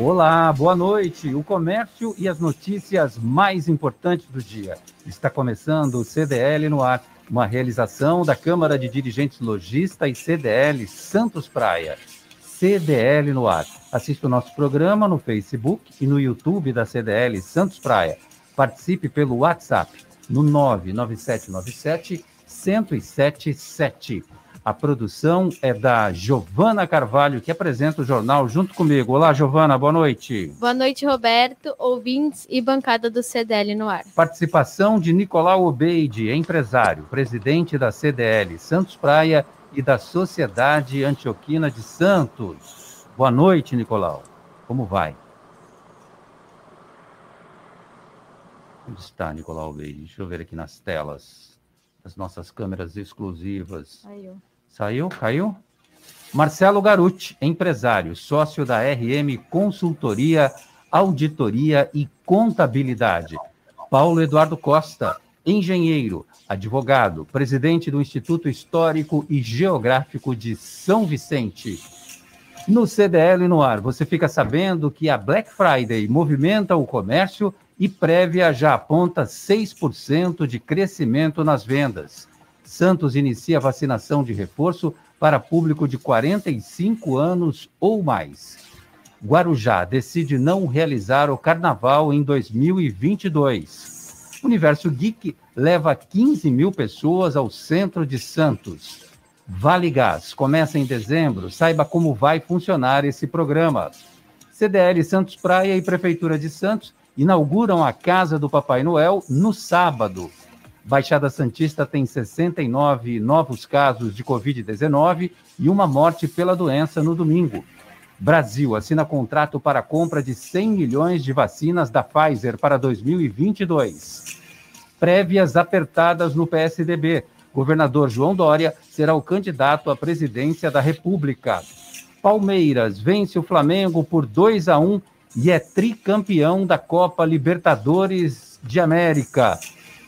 Olá, boa noite. O comércio e as notícias mais importantes do dia. Está começando o CDL no ar, uma realização da Câmara de Dirigentes Logista e CDL Santos Praia. CDL no ar. Assista o nosso programa no Facebook e no YouTube da CDL Santos Praia. Participe pelo WhatsApp no 99797 1077. A produção é da Giovana Carvalho, que apresenta o jornal junto comigo. Olá, Giovana, boa noite. Boa noite, Roberto, ouvintes e bancada do CDL no ar. Participação de Nicolau Obeide, empresário, presidente da CDL Santos Praia e da Sociedade Antioquina de Santos. Boa noite, Nicolau. Como vai? Onde está Nicolau Obeide? Deixa eu ver aqui nas telas. As nossas câmeras exclusivas. Aí, ó. Saiu? Caiu? Marcelo Garuti, empresário, sócio da RM Consultoria, Auditoria e Contabilidade. Paulo Eduardo Costa, engenheiro, advogado, presidente do Instituto Histórico e Geográfico de São Vicente. No CDL no ar, você fica sabendo que a Black Friday movimenta o comércio e prévia já aponta 6% de crescimento nas vendas. Santos inicia vacinação de reforço para público de 45 anos ou mais. Guarujá decide não realizar o carnaval em 2022. Universo Geek leva 15 mil pessoas ao centro de Santos. Vale Gás começa em dezembro. Saiba como vai funcionar esse programa. CDL Santos Praia e Prefeitura de Santos inauguram a Casa do Papai Noel no sábado. Baixada Santista tem 69 novos casos de Covid-19 e uma morte pela doença no domingo. Brasil assina contrato para a compra de 100 milhões de vacinas da Pfizer para 2022. Prévias apertadas no PSDB. Governador João Dória será o candidato à presidência da República. Palmeiras vence o Flamengo por 2 a 1 e é tricampeão da Copa Libertadores de América.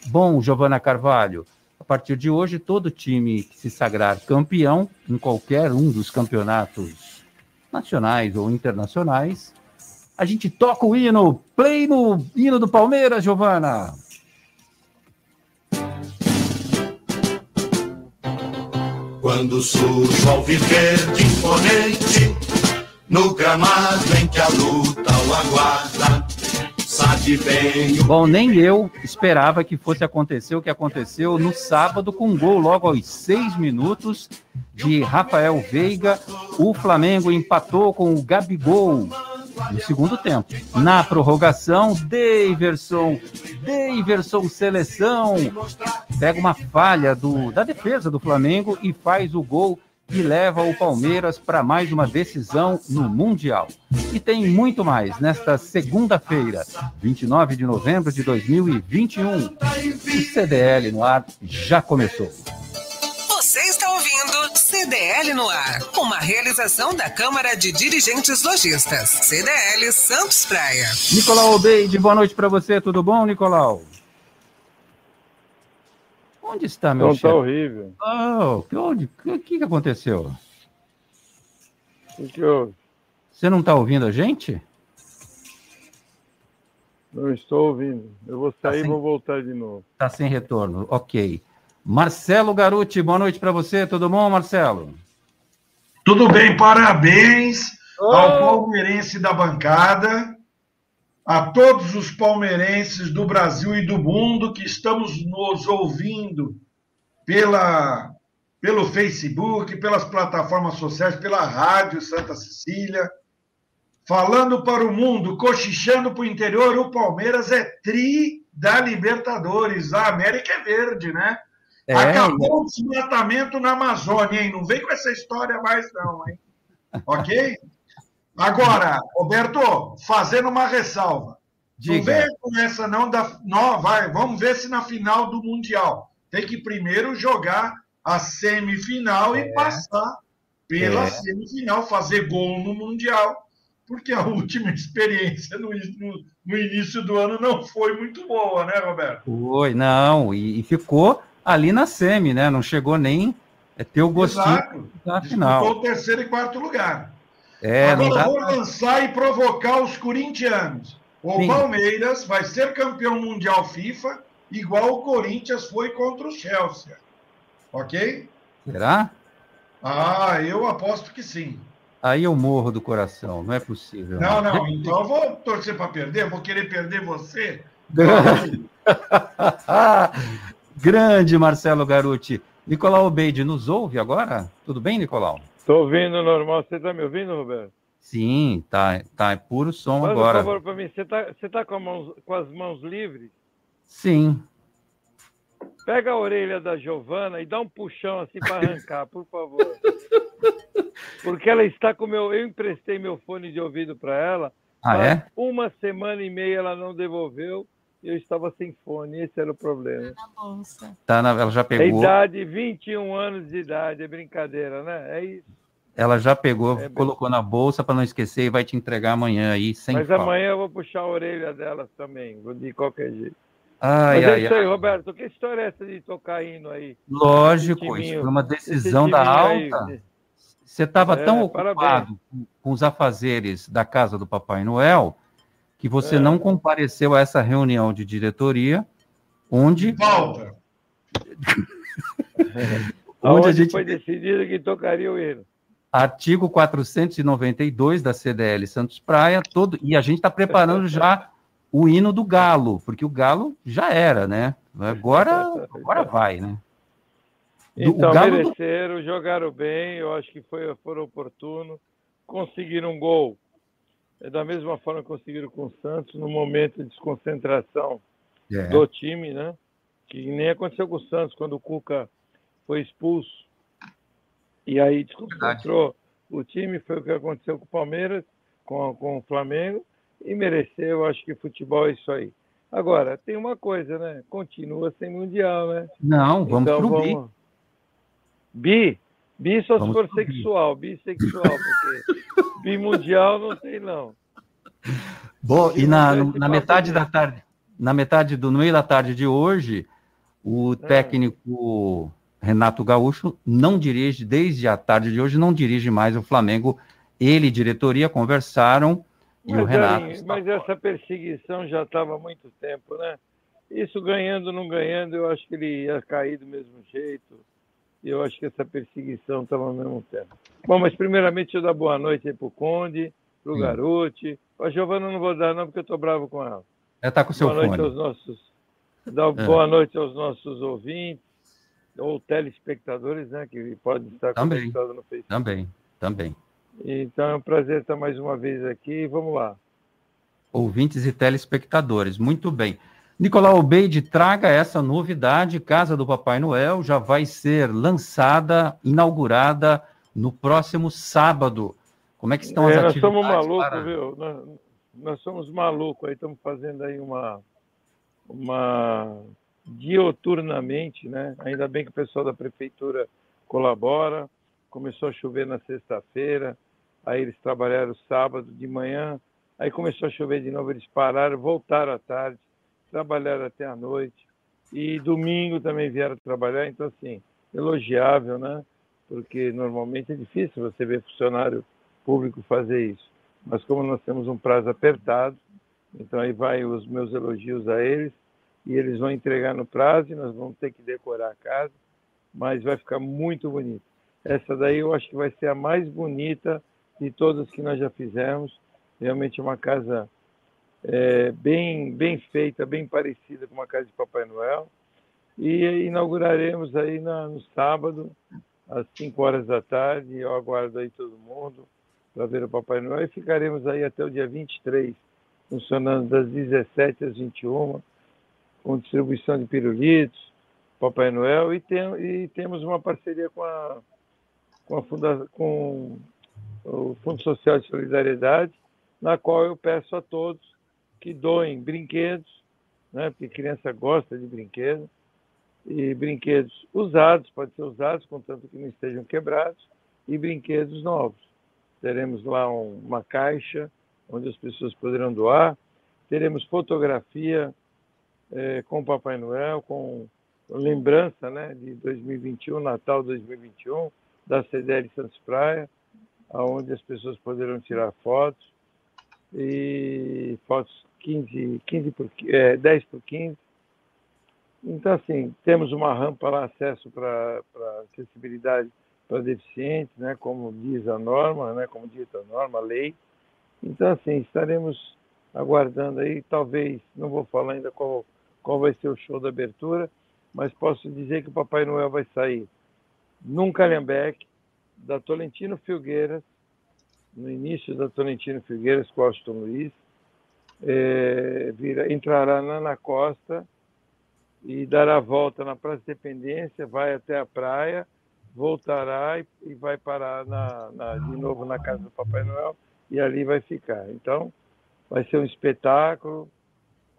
Bom, Giovana Carvalho, a partir de hoje, todo time que se sagrar campeão em qualquer um dos campeonatos nacionais ou internacionais, a gente toca o hino, play no hino do Palmeiras, Giovana. Quando surge ao viver de imponente, no gramado em que a luta o aguarda, sabe bem. Bom, nem eu esperava que fosse acontecer o que aconteceu no sábado, com um gol logo aos seis minutos de Rafael Veiga. O Flamengo empatou com o Gabigol no segundo tempo. Na prorrogação, Daverson, Daverson seleção, pega uma falha do, da defesa do Flamengo e faz o gol e leva o Palmeiras para mais uma decisão no Mundial. E tem muito mais nesta segunda-feira, 29 de novembro de 2021. O CDL no ar já começou. Você está ouvindo CDL no ar, uma realização da Câmara de Dirigentes Lojistas. CDL Santos Praia. Nicolau Obeide, boa noite para você, tudo bom, Nicolau? Onde está meu Não, chefe? tá horrível. Oh, que, onde, que, que que aconteceu? O que houve? Você não está ouvindo a gente? Não estou ouvindo. Eu vou sair e Assim? vou voltar de novo. Está sem retorno, ok. Marcelo Garuti, boa noite para você, tudo bom, Marcelo? Tudo bem, parabéns Oh! ao palmeirense da bancada, a todos os palmeirenses do Brasil e do mundo que estamos nos ouvindo pela, pelo Facebook, pelas plataformas sociais, pela rádio Santa Cecília. Falando para o mundo, cochichando para o interior, o Palmeiras é tri da Libertadores. A América é verde, né? É, Acabou o desmatamento na Amazônia, hein? Não vem com essa história mais, não, hein? Ok? Agora, Roberto, fazendo uma ressalva. Não Diga. vem com essa, não, da. Não, vai, vamos ver se na final do Mundial. Tem que primeiro jogar a semifinal e passar pela É. semifinal, fazer gol no Mundial, porque a última experiência no, no- no início do ano não foi muito boa, né, Roberto? Foi, não, e, e ficou ali na semi, né? Não chegou nem a ter o gostinho Exato. da Disputou final. o terceiro e quarto lugar. É, Agora dá. vou lançar e provocar os corintianos. O Sim. Palmeiras vai ser campeão mundial FIFA, igual o Corinthians foi contra o Chelsea. Ok? Será? Ah, eu aposto que sim. Aí eu morro do coração, não é possível. Não, não, então eu vou torcer para perder, vou querer perder você. Grande, Grande Marcelo Garuti. Nicolau Obeide nos ouve agora? Tudo bem, Nicolau? Estou ouvindo normal. Você está me ouvindo, Roberto? Sim, tá, tá é puro som Faz agora. um favor para mim. Você está você tá com, mãos- com as mãos livres? Sim. Pega a orelha da Giovana e dá um puxão assim para arrancar, por favor. Porque ela está com meu. Eu emprestei meu fone de ouvido para ela. Ah, é? Uma semana e meia ela não devolveu e eu estava sem fone. Esse era o problema. Tá na- ela já É pegou. idade, 21 anos de idade, é brincadeira, né? É isso. Ela já pegou, É bem- colocou na bolsa para não esquecer e vai te entregar amanhã aí, sem Mas amanhã eu vou puxar a orelha delas também, vou de qualquer jeito. Ai, Mas é ai, isso aí, ai. Roberto. Que história é essa de tocar hino aí? Lógico, isso foi uma decisão da alta. aí, Você estava É, tão parabéns. ocupado com- com os afazeres da casa do Papai Noel que você É. não compareceu a essa reunião de diretoria, onde, Falta. onde a Aonde gente foi decidido que tocaria o hino. Artigo 492 da CDL Santos Praia, todo, e a gente está preparando já o hino do Galo, porque o Galo já era, né? Agora, agora vai, né? Do- Então, Galo mereceram, jogaram bem, eu acho que foi, foram oportuno, conseguiram um gol. É da mesma forma que conseguiram com o Santos, no momento de desconcentração É. do time, né? Que nem aconteceu com o Santos, quando o Cuca foi expulso. E aí desconcentrou o time, foi o que aconteceu com o Palmeiras, com, com o Flamengo, e mereceu, acho que futebol é isso aí. Agora, tem uma coisa, né? Continua sem Mundial, né? Não, vamos então, pro bi. vamos... Bi? Bi só se Vamos for pro bi. sexual, bissexual, porque bimundial não tem, não. Bom, e na, na metade de- da tarde, na metade do no meio da tarde de hoje, o É. técnico Renato Gaúcho não dirige, desde a tarde de hoje, não dirige mais o Flamengo. Ele e diretoria conversaram e o Mas, Renato. Está mas essa perseguição já estava há muito tempo, né? Isso ganhando, não ganhando, eu acho que ele ia cair do mesmo jeito. E eu acho que essa perseguição estava ao mesmo tempo. Bom, mas primeiramente eu dar boa noite aí pro Conde, pro Sim. Garote. A Giovana não vou dar não, porque eu estou bravo com ela. Ela está com o seu boa noite fone. aos nossos dar É. boa noite aos nossos ouvintes ou telespectadores, né, que podem estar Também. conectados no Facebook. Também, também. Então é um prazer estar mais uma vez aqui. Vamos lá. Ouvintes e telespectadores, muito bem. Nicolau Obeide, traga essa novidade. Casa do Papai Noel já vai ser lançada, inaugurada no próximo sábado. Como é que estão as É, nós atividades? somos malucos, para- viu? Nós, nós somos malucos aí, estamos fazendo aí uma, uma dioturnamente, né? Ainda bem que o pessoal da prefeitura colabora. Começou a chover na sexta-feira, aí eles trabalharam sábado de manhã, aí começou a chover de novo, eles pararam, voltaram à tarde, trabalharam até a noite. E domingo também vieram trabalhar, então assim, elogiável, né? Porque normalmente é difícil você ver funcionário público fazer isso. Mas como nós temos um prazo apertado, então aí vai os meus elogios a eles e eles vão entregar no prazo e nós vamos ter que decorar a casa, mas vai ficar muito bonito. Essa daí eu acho que vai ser a mais bonita de todas que nós já fizemos. Realmente é uma casa é, bem bem feita, bem parecida com uma casa de Papai Noel. E inauguraremos aí na, no sábado, às 5 horas da tarde. Eu aguardo aí todo mundo para ver o Papai Noel. E ficaremos aí até o dia 23, funcionando das 17 às 21, com distribuição de pirulitos, Papai Noel. E, tem, e temos uma parceria com, a, com, a funda, com o Fundo Social de Solidariedade, na qual eu peço a todos que doem brinquedos, né, porque criança gosta de brinquedos, e brinquedos usados, pode ser usados, contanto que não estejam quebrados, e brinquedos novos. Teremos lá um, uma caixa onde as pessoas poderão doar, teremos fotografia é, com Papai Noel, com lembrança né, de 2021, Natal 2021, da CDL Santos Praia, onde as pessoas poderão tirar fotos, e fotos 15, 15 por, é, 10 por 15. Então, assim, temos uma rampa lá, acesso para acessibilidade para deficientes, né, como diz a norma, né, como diz a norma, a lei. Então, assim, estaremos aguardando aí, talvez, não vou falar ainda qual, qual vai ser o show da abertura, mas posso dizer que o Papai Noel vai sair num calhambeque da Tolentino Filgueiras, no início da Tolentino Figueiras com Austin Luiz, é, vira, entrará na Ana Costa e dará a volta na Praça Dependência, vai até a praia, voltará e, e vai parar na, na, de novo na casa do Papai Noel e ali vai ficar. Então, vai ser um espetáculo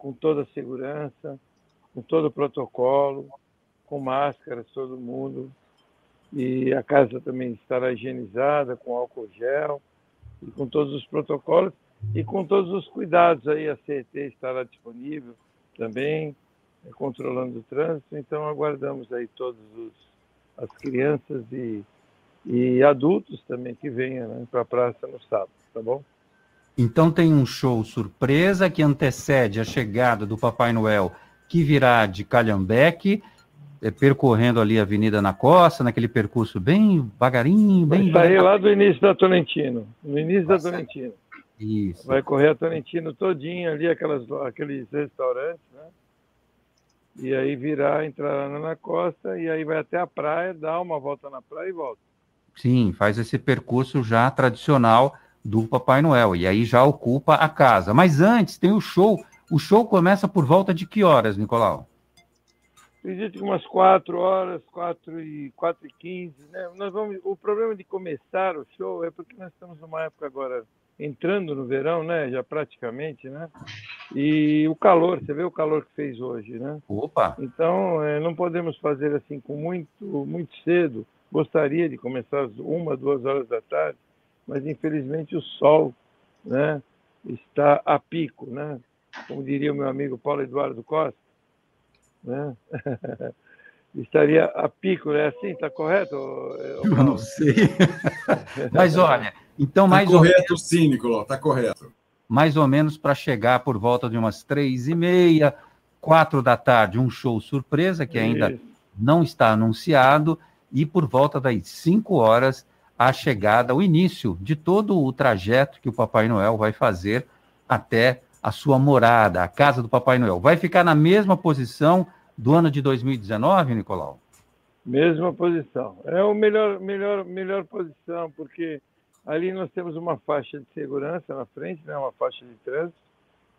com toda a segurança, com todo o protocolo, com máscaras, todo mundo. E a casa também estará higienizada com álcool gel e com todos os protocolos. E com todos os cuidados aí a CET estará disponível também é, controlando o trânsito. Então aguardamos aí todos os as crianças e, e adultos também que venham né, para a praça no sábado tá bom então tem um show surpresa que antecede a chegada do Papai Noel que virá de Calhambeque é, percorrendo ali a Avenida na Costa, naquele percurso bem devagarinho, bem. Vai sair lá do início da Tolentino, no início Nossa. da Tolentino. Isso. Vai correr a Tolentino todinho ali, aquelas, aqueles restaurantes, né? E aí virar, entrar na costa e aí vai até a praia, dá uma volta na praia e volta. Sim, faz esse percurso já tradicional do Papai Noel. E aí já ocupa a casa. Mas antes tem o show. O show começa por volta de que horas, Nicolau? acredito que umas 4 horas, 4 e, 4 e 15, né? Nós vamos, o problema de começar o show é porque nós estamos numa época agora entrando no verão, né? Já praticamente, né? E o calor, você vê o calor que fez hoje, né? Opa! Então, é, não podemos fazer assim com muito, muito cedo. Gostaria de começar às uma, duas horas da tarde, mas infelizmente o sol, né? Está a pico, né? Como diria o meu amigo Paulo Eduardo Costa, né? Estaria a pico, é assim? Está correto? Eu não sei. Mas olha, então tá mais correto, ou menos, sim, Nicolau, está correto. Mais ou menos para chegar por volta de umas três e meia, quatro da tarde, um show surpresa que ainda Isso. não está anunciado, e por volta das cinco horas, a chegada, o início de todo o trajeto que o Papai Noel vai fazer até a sua morada, a casa do Papai Noel. Vai ficar na mesma posição do ano de 2019, Nicolau? Mesma posição. É o melhor, melhor, melhor posição, porque ali nós temos uma faixa de segurança na frente, né, uma faixa de trânsito,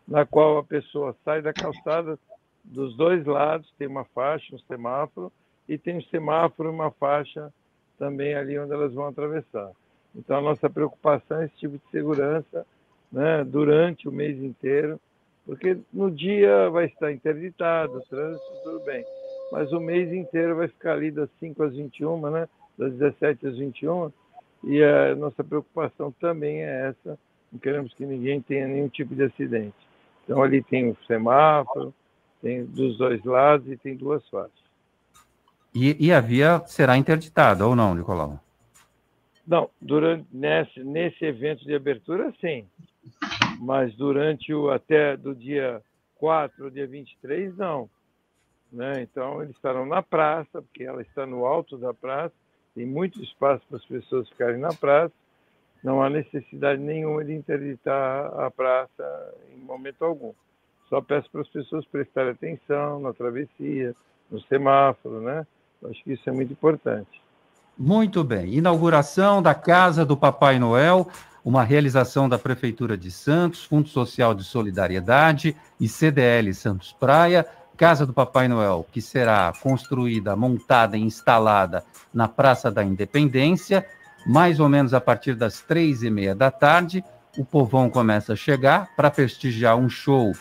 na qual a pessoa sai da calçada dos dois lados, tem uma faixa, um semáforo, e tem um semáforo e uma faixa também ali onde elas vão atravessar. Então, a nossa preocupação é esse tipo de segurança né, durante o mês inteiro, porque no dia vai estar interditado, o trânsito, tudo bem, mas o mês inteiro vai ficar ali das 5 às 21, né, das 17 às 21, e a nossa preocupação também é essa, não queremos que ninguém tenha nenhum tipo de acidente. Então ali tem um semáforo, tem dos dois lados e tem duas faixas. E, e a via será interditada ou não, Nicolau? Não, durante nesse, nesse evento de abertura, sim mas durante o até do dia 4 ao dia 23, não. Né? Então, eles estarão na praça, porque ela está no alto da praça, tem muito espaço para as pessoas ficarem na praça, não há necessidade nenhuma de interditar a praça em momento algum. Só peço para as pessoas prestarem atenção na travessia, no semáforo, né? Acho que isso é muito importante. Muito bem. Inauguração da Casa do Papai Noel, uma realização da Prefeitura de Santos, Fundo Social de Solidariedade e CDL Santos Praia. Casa do Papai Noel, que será construída, montada e instalada na Praça da Independência, mais ou menos a partir das três e meia da tarde. O povão começa a chegar para prestigiar um show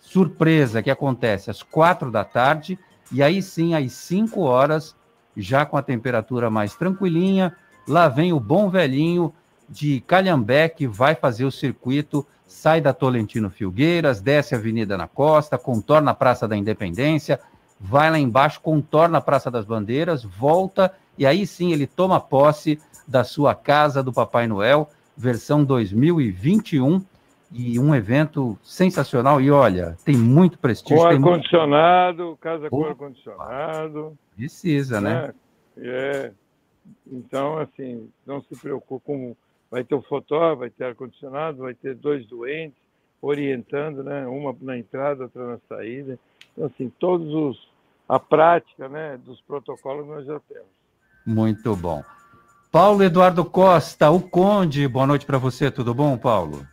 surpresa que acontece às quatro da tarde, e aí sim, às cinco horas, já com a temperatura mais tranquilinha. Lá vem o bom velhinho de Calhambé, que vai fazer o circuito, sai da Tolentino Filgueiras, desce a Avenida na Costa, contorna a Praça da Independência, vai lá embaixo, contorna a Praça das Bandeiras, volta e aí sim ele toma posse da sua casa do Papai Noel, versão 2021 e um evento sensacional. E olha, tem muito prestígio. Com ar-condicionado, muito... casa com ar-condicionado. Precisa, né? É, é. Então, assim, não se preocupe com. Vai ter o fotógrafo, vai ter ar-condicionado, vai ter dois doentes orientando, né? Uma na entrada, outra na saída. Então, assim, todos os. A prática né, dos protocolos nós já temos. Muito bom. Paulo Eduardo Costa, o Conde, boa noite para você, tudo bom, Paulo?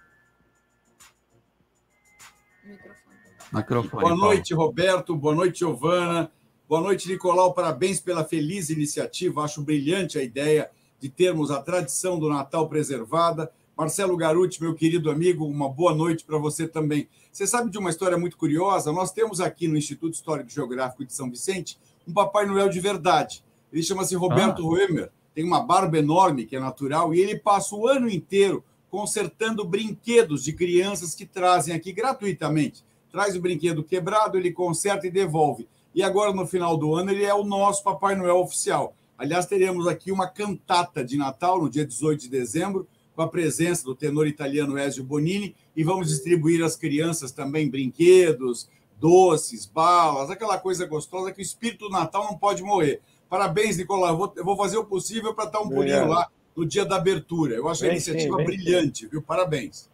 Microfone, boa noite, Paulo. Roberto. Boa noite, Giovana. Boa noite, Nicolau. Parabéns pela feliz iniciativa. Acho brilhante a ideia de termos a tradição do Natal preservada. Marcelo Garuti, meu querido amigo, uma boa noite para você também. Você sabe de uma história muito curiosa? Nós temos aqui no Instituto Histórico e Geográfico de São Vicente um Papai Noel de verdade. Ele chama-se Roberto ah. tem uma barba enorme, que é natural, e ele passa o ano inteiro consertando brinquedos de crianças que trazem aqui gratuitamente traz o brinquedo quebrado, ele conserta e devolve. E agora, no final do ano, ele é o nosso Papai Noel oficial. Aliás, teremos aqui uma cantata de Natal no dia 18 de dezembro, com a presença do tenor italiano Ezio Bonini, e vamos distribuir às crianças também brinquedos, doces, balas, aquela coisa gostosa que o espírito do Natal não pode morrer. Parabéns, Nicolau. Eu vou, eu vou fazer o possível para estar um pulinho lá no dia da abertura. Eu acho a iniciativa sim, brilhante, viu? Parabéns.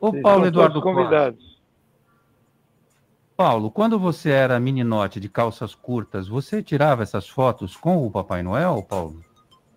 Ô, Paulo Eduardo convidados. Paulo, quando você era meninote de calças curtas, você tirava essas fotos com o Papai Noel, Paulo?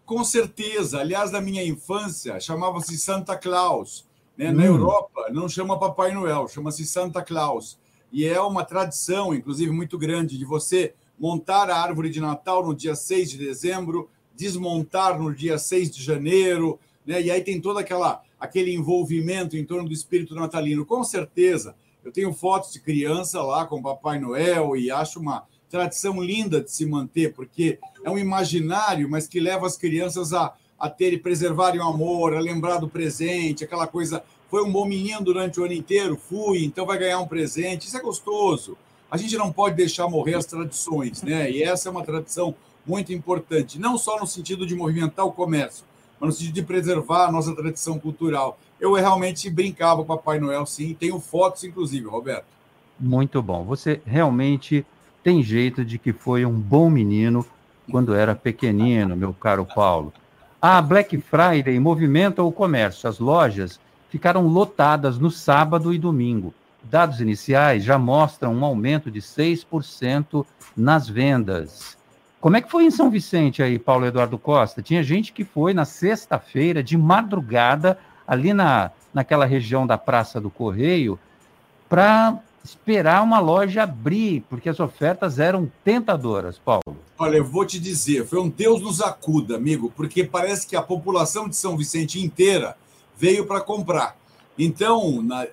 Com certeza. Aliás, na minha infância, chamava-se Santa Claus. Né? Hum. Na Europa, não chama Papai Noel, chama-se Santa Claus. E é uma tradição, inclusive, muito grande, de você montar a árvore de Natal no dia 6 de dezembro, desmontar no dia 6 de janeiro, né? e aí tem todo aquela, aquele envolvimento em torno do espírito natalino. Com certeza, eu tenho fotos de criança lá com Papai Noel e acho uma tradição linda de se manter, porque é um imaginário, mas que leva as crianças a, a ter preservarem o amor, a lembrar do presente, aquela coisa. Foi um bom menino durante o ano inteiro, fui, então vai ganhar um presente. Isso é gostoso. A gente não pode deixar morrer as tradições, né? E essa é uma tradição muito importante, não só no sentido de movimentar o comércio, mas no sentido de preservar a nossa tradição cultural eu realmente brincava com Papai Noel, sim. Tenho fotos, inclusive, Roberto. Muito bom. Você realmente tem jeito de que foi um bom menino quando era pequenino, meu caro Paulo. A Black Friday movimenta o comércio. As lojas ficaram lotadas no sábado e domingo. Dados iniciais já mostram um aumento de 6% nas vendas. Como é que foi em São Vicente aí, Paulo Eduardo Costa? Tinha gente que foi na sexta-feira, de madrugada, ali na, naquela região da Praça do Correio, para esperar uma loja abrir, porque as ofertas eram tentadoras, Paulo. Olha, eu vou te dizer, foi um Deus nos acuda, amigo, porque parece que a população de São Vicente inteira veio para comprar. Então, na,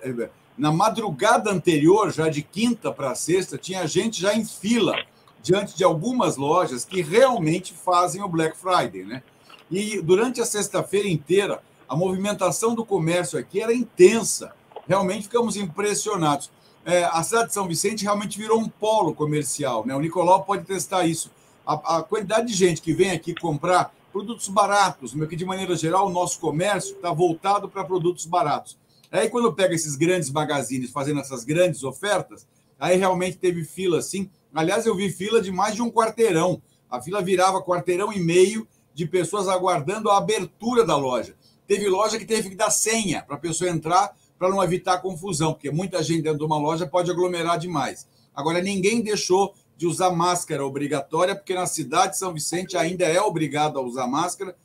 na madrugada anterior, já de quinta para sexta, tinha gente já em fila diante de algumas lojas que realmente fazem o Black Friday, né? E durante a sexta-feira inteira, a movimentação do comércio aqui era intensa. Realmente ficamos impressionados. É, a cidade de São Vicente realmente virou um polo comercial. Né? O Nicolau pode testar isso. A, a quantidade de gente que vem aqui comprar produtos baratos, que de maneira geral o nosso comércio está voltado para produtos baratos. Aí quando pega esses grandes magazines fazendo essas grandes ofertas, aí realmente teve fila assim. Aliás, eu vi fila de mais de um quarteirão. A fila virava quarteirão e meio de pessoas aguardando a abertura da loja. Teve loja que teve que dar senha para a pessoa entrar para não evitar confusão, porque muita gente dentro de uma loja pode aglomerar demais. Agora, ninguém deixou de usar máscara obrigatória, porque na cidade de São Vicente ainda é obrigado a usar máscara,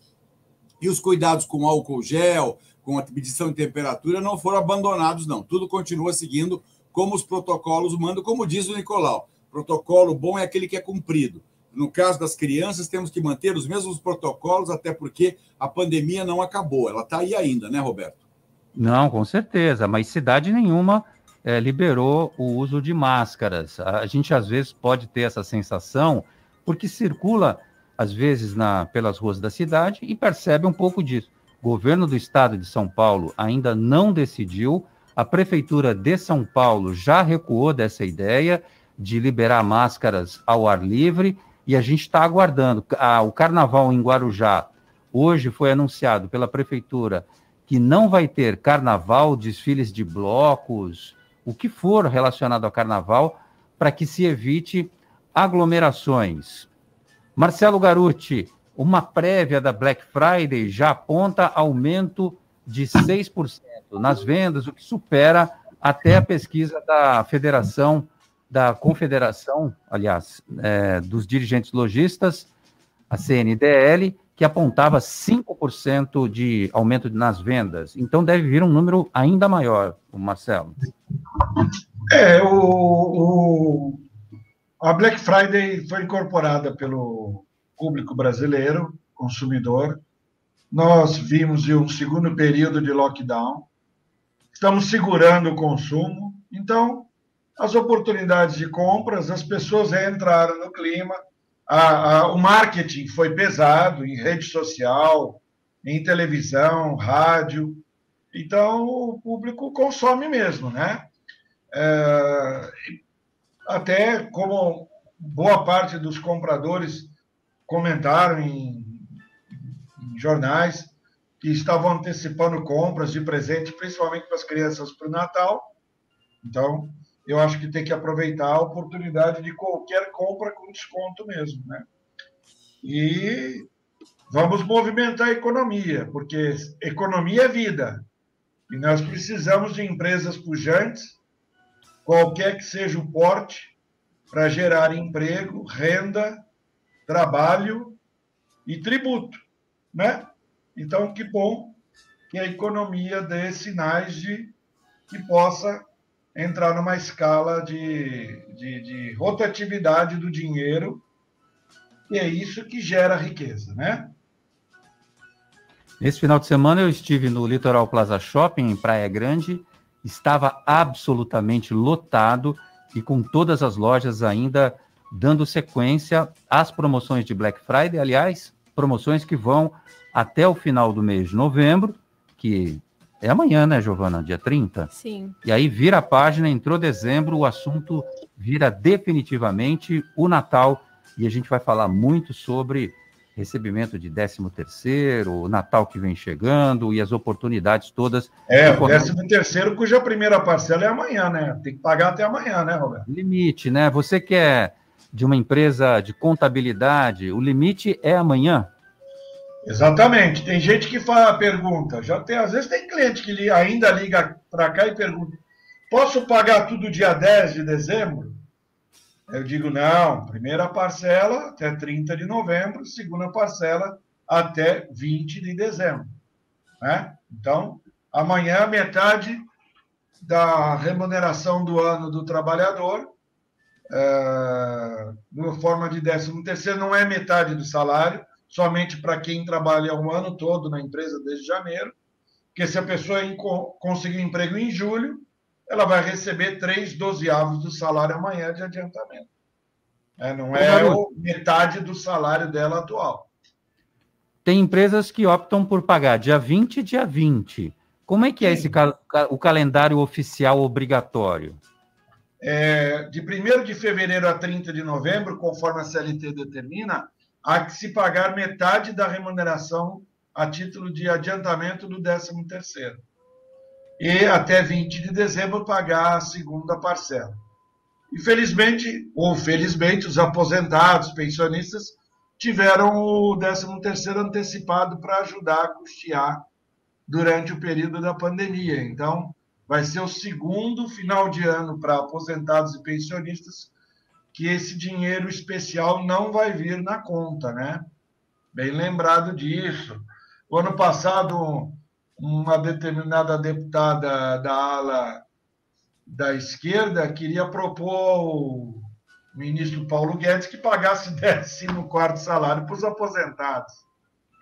e os cuidados com álcool gel, com a medição de temperatura, não foram abandonados, não. Tudo continua seguindo como os protocolos mandam, como diz o Nicolau. Protocolo bom é aquele que é cumprido. No caso das crianças, temos que manter os mesmos protocolos, até porque a pandemia não acabou. Ela está aí ainda, né, Roberto? Não, com certeza, mas cidade nenhuma é, liberou o uso de máscaras. A gente às vezes pode ter essa sensação porque circula às vezes na, pelas ruas da cidade e percebe um pouco disso. O governo do estado de São Paulo ainda não decidiu, a prefeitura de São Paulo já recuou dessa ideia de liberar máscaras ao ar livre e a gente está aguardando. Ah, o carnaval em Guarujá hoje foi anunciado pela prefeitura que não vai ter carnaval, desfiles de blocos, o que for relacionado ao carnaval, para que se evite aglomerações. Marcelo Garuti, uma prévia da Black Friday já aponta aumento de 6% nas vendas, o que supera até a pesquisa da Federação, da Confederação, aliás, é, dos dirigentes lojistas, a CNDL, que apontava 5% de aumento nas vendas. Então deve vir um número ainda maior, Marcelo. É, o, o, a Black Friday foi incorporada pelo público brasileiro, consumidor. Nós vimos um segundo período de lockdown. Estamos segurando o consumo. Então, as oportunidades de compras, as pessoas entraram no clima a, a, o marketing foi pesado em rede social, em televisão, rádio. Então, o público consome mesmo, né? É, até como boa parte dos compradores comentaram em, em jornais que estavam antecipando compras de presente, principalmente para as crianças para o Natal. Então, eu acho que tem que aproveitar a oportunidade de qualquer compra com desconto mesmo, né? E vamos movimentar a economia, porque economia é vida. E nós precisamos de empresas pujantes, qualquer que seja o porte, para gerar emprego, renda, trabalho e tributo, né? Então, que bom que a economia dê sinais de que possa entrar numa escala de, de, de rotatividade do dinheiro, e é isso que gera riqueza, né? Nesse final de semana eu estive no Litoral Plaza Shopping, em Praia Grande, estava absolutamente lotado e com todas as lojas ainda dando sequência às promoções de Black Friday, aliás, promoções que vão até o final do mês de novembro, que é amanhã, né, Giovana? Dia 30? Sim. E aí vira a página, entrou dezembro, o assunto vira definitivamente o Natal. E a gente vai falar muito sobre recebimento de 13 terceiro, o Natal que vem chegando e as oportunidades todas. É, o 13 terceiro, cuja primeira parcela é amanhã, né? Tem que pagar até amanhã, né, Roberto? Limite, né? Você que é de uma empresa de contabilidade, o limite é amanhã? Exatamente. Tem gente que fala, pergunta, já tem, às vezes tem cliente que ainda liga para cá e pergunta: posso pagar tudo dia 10 de dezembro? Eu digo, não, primeira parcela até 30 de novembro, segunda parcela até 20 de dezembro. Né? Então, amanhã, metade da remuneração do ano do trabalhador, é, na forma de 13 terceiro, não é metade do salário, somente para quem trabalha um ano todo na empresa desde janeiro, porque se a pessoa conseguir emprego em julho, ela vai receber três dozeavos do salário amanhã de adiantamento. É, não é o, metade do salário dela atual. Tem empresas que optam por pagar dia 20 e dia 20. Como é que é esse o calendário oficial obrigatório? É, de 1 de fevereiro a 30 de novembro, conforme a CLT determina, há que se pagar metade da remuneração a título de adiantamento do 13º. E até 20 de dezembro pagar a segunda parcela. Infelizmente, ou felizmente, os aposentados, pensionistas, tiveram o 13º antecipado para ajudar a custear durante o período da pandemia. Então, vai ser o segundo final de ano para aposentados e pensionistas que esse dinheiro especial não vai vir na conta, né? Bem lembrado disso. O ano passado, uma determinada deputada da ala da esquerda queria propor o ministro Paulo Guedes que pagasse 14 salário para os aposentados.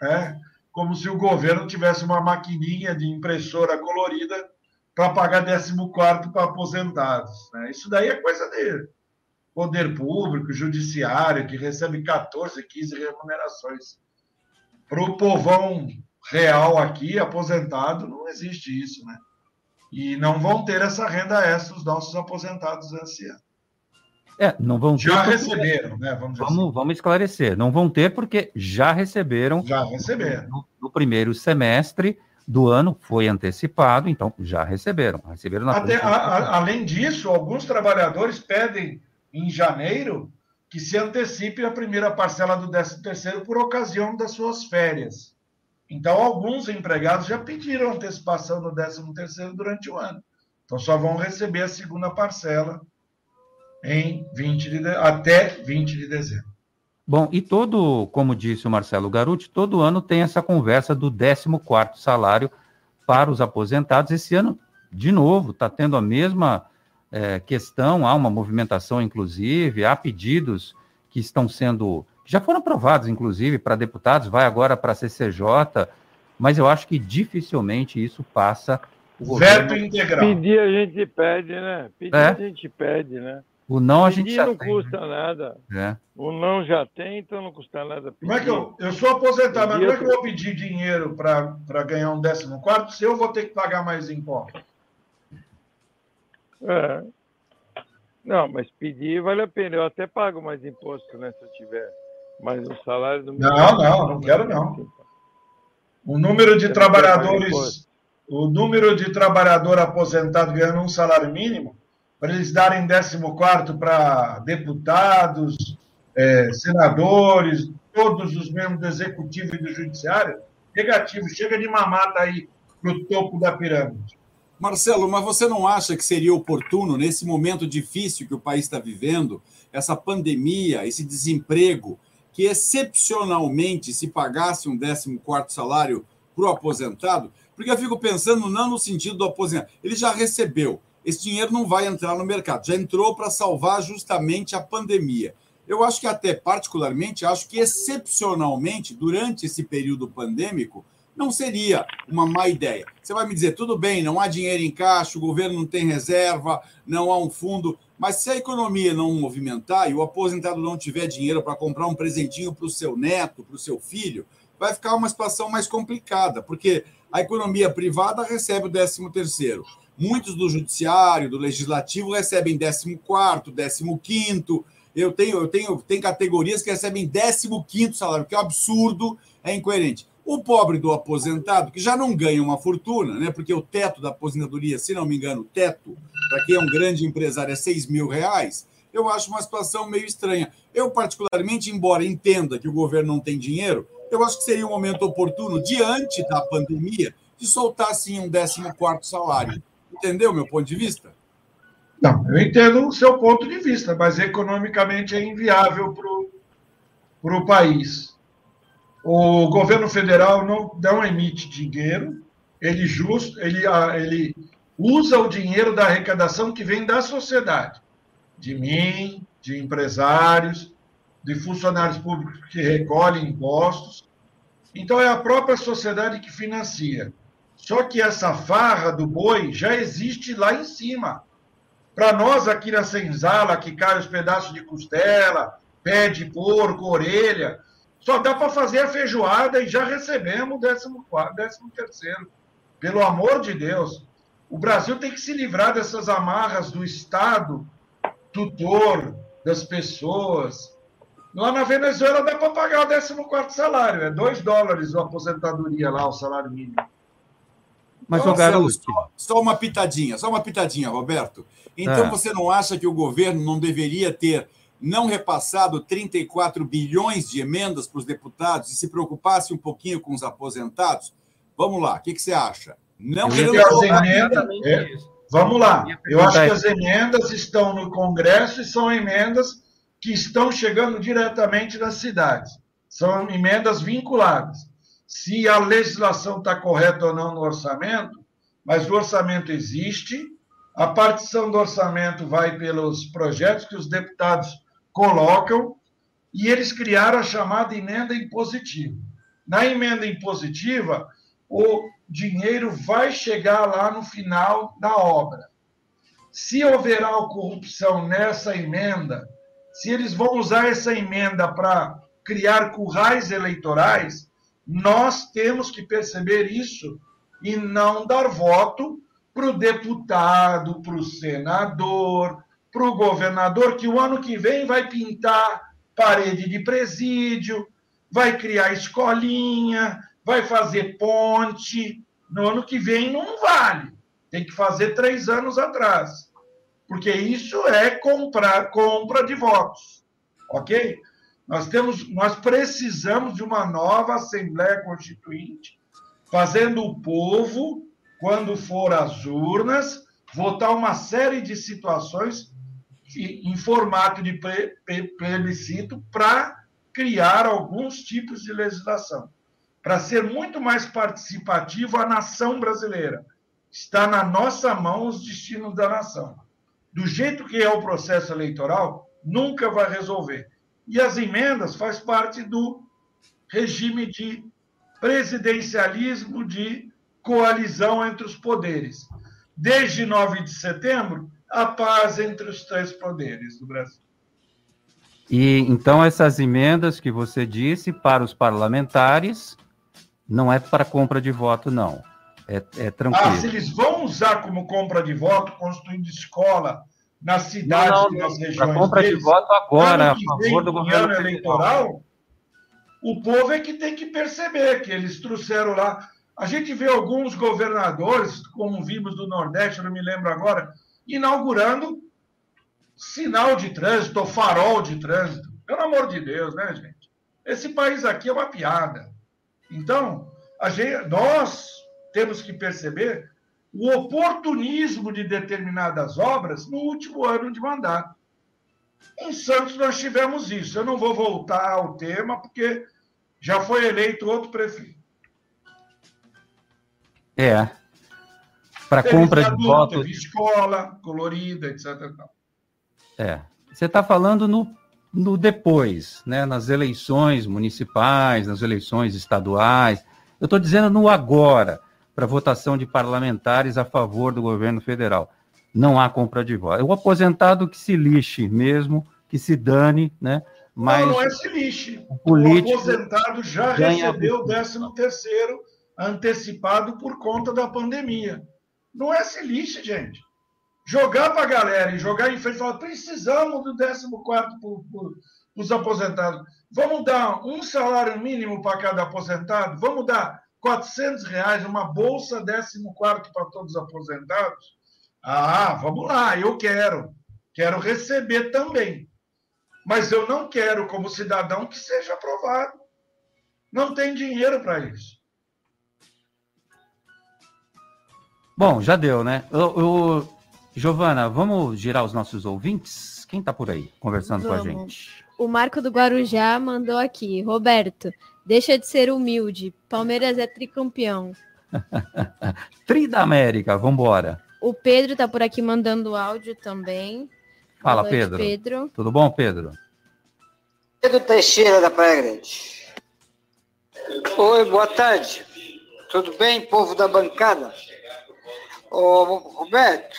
Né? Como se o governo tivesse uma maquininha de impressora colorida para pagar 14 para aposentados. Né? Isso daí é coisa de poder público, judiciário, que recebe 14, 15 remunerações. Para o povão real aqui, aposentado, não existe isso, né? E não vão ter essa renda extra os nossos aposentados anciãos. É, não vão já ter. receberam, né? Vamos, vamos, assim. vamos esclarecer. Não vão ter porque já receberam. Já receberam. No, no primeiro semestre do ano foi antecipado, então já receberam. Receberam na Até, a, a, Além disso, alguns trabalhadores pedem em janeiro que se antecipe a primeira parcela do 13 terceiro por ocasião das suas férias. Então, alguns empregados já pediram antecipação do 13 terceiro durante o ano. Então, só vão receber a segunda parcela em 20 de, até 20 de dezembro. Bom, e todo, como disse o Marcelo Garuti, todo ano tem essa conversa do 14º salário para os aposentados. Esse ano, de novo, está tendo a mesma é, questão, há uma movimentação, inclusive, há pedidos que estão sendo já foram aprovados, inclusive, para deputados, vai agora para a CCJ, mas eu acho que dificilmente isso passa. O Veto governo... integral. Pedir a gente pede, né? Pedir é? a gente pede, né? O não a gente já não tem, custa né? nada. É. O não já tem, então não custa nada pedir. Como é que eu, eu sou aposentado, mas como é que eu vou pedir dinheiro para ganhar um décimo quarto se eu vou ter que pagar mais impostos? É. Não, mas pedir vale a pena. Eu até pago mais imposto, né, se eu tiver. Mas o salário do Não, não, não quero não. O número de trabalhadores, o número de trabalhador aposentado ganhando um salário mínimo, para eles darem 14 para deputados, é, senadores, todos os membros do executivo e do judiciário, negativo. Chega de mamata aí para o topo da pirâmide. Marcelo, mas você não acha que seria oportuno, nesse momento difícil que o país está vivendo, essa pandemia, esse desemprego, que excepcionalmente se pagasse um 14 salário para o aposentado, porque eu fico pensando não no sentido do aposentado, ele já recebeu, esse dinheiro não vai entrar no mercado, já entrou para salvar justamente a pandemia. Eu acho que até particularmente, acho que excepcionalmente, durante esse período pandêmico, não seria uma má ideia. Você vai me dizer, tudo bem, não há dinheiro em caixa, o governo não tem reserva, não há um fundo, mas se a economia não movimentar e o aposentado não tiver dinheiro para comprar um presentinho para o seu neto, para o seu filho, vai ficar uma situação mais complicada, porque a economia privada recebe o 13 terceiro. Muitos do judiciário, do legislativo recebem 14 quarto, 15 quinto. Eu tenho, eu tenho, tem categorias que recebem 15 quinto salário, que é um absurdo, é incoerente. O pobre do aposentado, que já não ganha uma fortuna, né? Porque o teto da aposentadoria, se não me engano, o teto, para quem é um grande empresário, é 6 mil reais, eu acho uma situação meio estranha. Eu, particularmente, embora entenda que o governo não tem dinheiro, eu acho que seria um momento oportuno, diante da pandemia, de soltar, sim, um 14 salário. Entendeu meu ponto de vista? Não, eu entendo o seu ponto de vista, mas economicamente é inviável para o país o governo federal não, não emite dinheiro, ele, just, ele, ele usa o dinheiro da arrecadação que vem da sociedade, de mim, de empresários, de funcionários públicos que recolhem impostos. Então, é a própria sociedade que financia. Só que essa farra do boi já existe lá em cima. Para nós aqui na senzala, que cai os pedaços de costela, pé de porco, orelha, só dá para fazer a feijoada e já recebemos o 14, 13 terceiro. Pelo amor de Deus. O Brasil tem que se livrar dessas amarras do Estado, tutor das pessoas. Lá na Venezuela dá para pagar o 14 salário. É 2 dólares a aposentadoria lá, o salário mínimo. Mas, o garoto... Só, só, uma pitadinha, só uma pitadinha, Roberto. Então, é. você não acha que o governo não deveria ter não repassado 34 bilhões de emendas para os deputados e se preocupasse um pouquinho com os aposentados? Vamos lá, o que, que você acha? Não querendo as emendas, é, Vamos lá. Eu acho que as emendas estão no Congresso e são emendas que estão chegando diretamente nas cidades. São emendas vinculadas. Se a legislação está correta ou não no orçamento, mas o orçamento existe, a partição do orçamento vai pelos projetos que os deputados colocam, e eles criaram a chamada emenda impositiva. Na emenda impositiva, o dinheiro vai chegar lá no final da obra. Se houverá corrupção nessa emenda, se eles vão usar essa emenda para criar currais eleitorais, nós temos que perceber isso e não dar voto para o deputado, para o senador, para o governador, que o ano que vem vai pintar parede de presídio, vai criar escolinha, vai fazer ponte. No ano que vem não vale. Tem que fazer três anos atrás. Porque isso é comprar, compra de votos. Ok? Nós, temos, nós precisamos de uma nova Assembleia Constituinte, fazendo o povo quando for às urnas, votar uma série de situações em formato de plebiscito para criar alguns tipos de legislação, para ser muito mais participativo a nação brasileira. Está na nossa mão os destinos da nação. Do jeito que é o processo eleitoral, nunca vai resolver. E as emendas faz parte do regime de presidencialismo de coalizão entre os poderes. Desde 9 de setembro, a paz entre os três poderes do Brasil. E então essas emendas que você disse para os parlamentares não é para compra de voto, não. É, é tranquilo. Ah, se eles vão usar como compra de voto, construindo escola nas cidades não, não, e nas regiões. Para compra deles, de voto agora, a favor do governo eleitoral, o povo é que tem que perceber que eles trouxeram lá a gente vê alguns governadores, como vimos do Nordeste, não me lembro agora, inaugurando sinal de trânsito, ou farol de trânsito. Pelo amor de Deus, né, gente? Esse país aqui é uma piada. Então, gente, nós temos que perceber o oportunismo de determinadas obras no último ano de mandato. Em Santos nós tivemos isso. Eu não vou voltar ao tema, porque já foi eleito outro prefeito. É. Para compra de votos. escola, colorida, etc. É. Você está falando no, no depois, né? nas eleições municipais, nas eleições estaduais. Eu estou dizendo no agora, para votação de parlamentares a favor do governo federal. Não há compra de votos. O aposentado que se lixe mesmo, que se dane, né? Mas não, não é se lixe. O, político o aposentado já recebeu o 13 terceiro antecipado por conta da pandemia. Não é lixe, gente. Jogar para a galera e jogar em frente falar: precisamos do 14 para os aposentados. Vamos dar um salário mínimo para cada aposentado? Vamos dar 400 reais, uma bolsa 14 para todos os aposentados? Ah, vamos lá, eu quero. Quero receber também. Mas eu não quero, como cidadão, que seja aprovado. Não tem dinheiro para isso. Bom, já deu, né? O, o, Giovana, vamos girar os nossos ouvintes? Quem tá por aí conversando vamos. com a gente? O Marco do Guarujá mandou aqui. Roberto, deixa de ser humilde. Palmeiras é tricampeão. Tri da América, vambora. O Pedro tá por aqui mandando áudio também. Fala, Pedro. Pedro. Tudo bom, Pedro? Pedro Teixeira da Praia Grande. Oi, boa tarde. Tudo bem, povo da bancada? Ô, Roberto,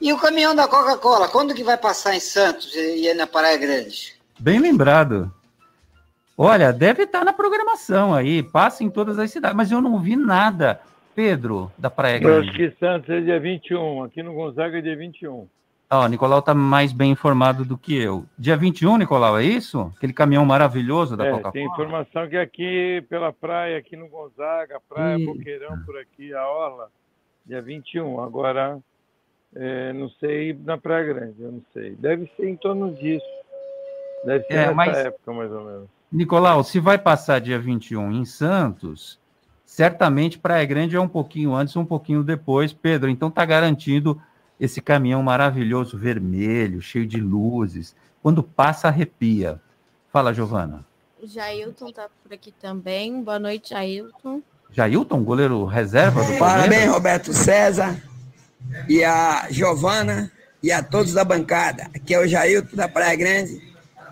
e o caminhão da Coca-Cola, quando que vai passar em Santos e na Praia Grande? Bem lembrado. Olha, deve estar na programação aí, passa em todas as cidades, mas eu não vi nada, Pedro, da Praia Grande. Eu acho que Santos é dia 21, aqui no Gonzaga é dia 21. Ó, oh, Nicolau está mais bem informado do que eu. Dia 21, Nicolau, é isso? Aquele caminhão maravilhoso da é, Coca-Cola? Tem informação que aqui pela praia, aqui no Gonzaga, praia, Boqueirão, por aqui, a Orla, dia 21. Agora, é, não sei na Praia Grande, eu não sei. Deve ser em torno disso. Deve ser é, nessa mas, época, mais ou menos. Nicolau, se vai passar dia 21 em Santos, certamente Praia Grande é um pouquinho antes, um pouquinho depois. Pedro, então tá garantido esse caminhão maravilhoso vermelho, cheio de luzes, Quando passa, arrepia. Fala, Giovana. O Jailton tá por aqui também. Boa noite, Jailton. Jailton, goleiro reserva do Palmeiras? Parabéns, Roberto César e a Giovana e a todos da bancada. Aqui é o Jailton da Praia Grande,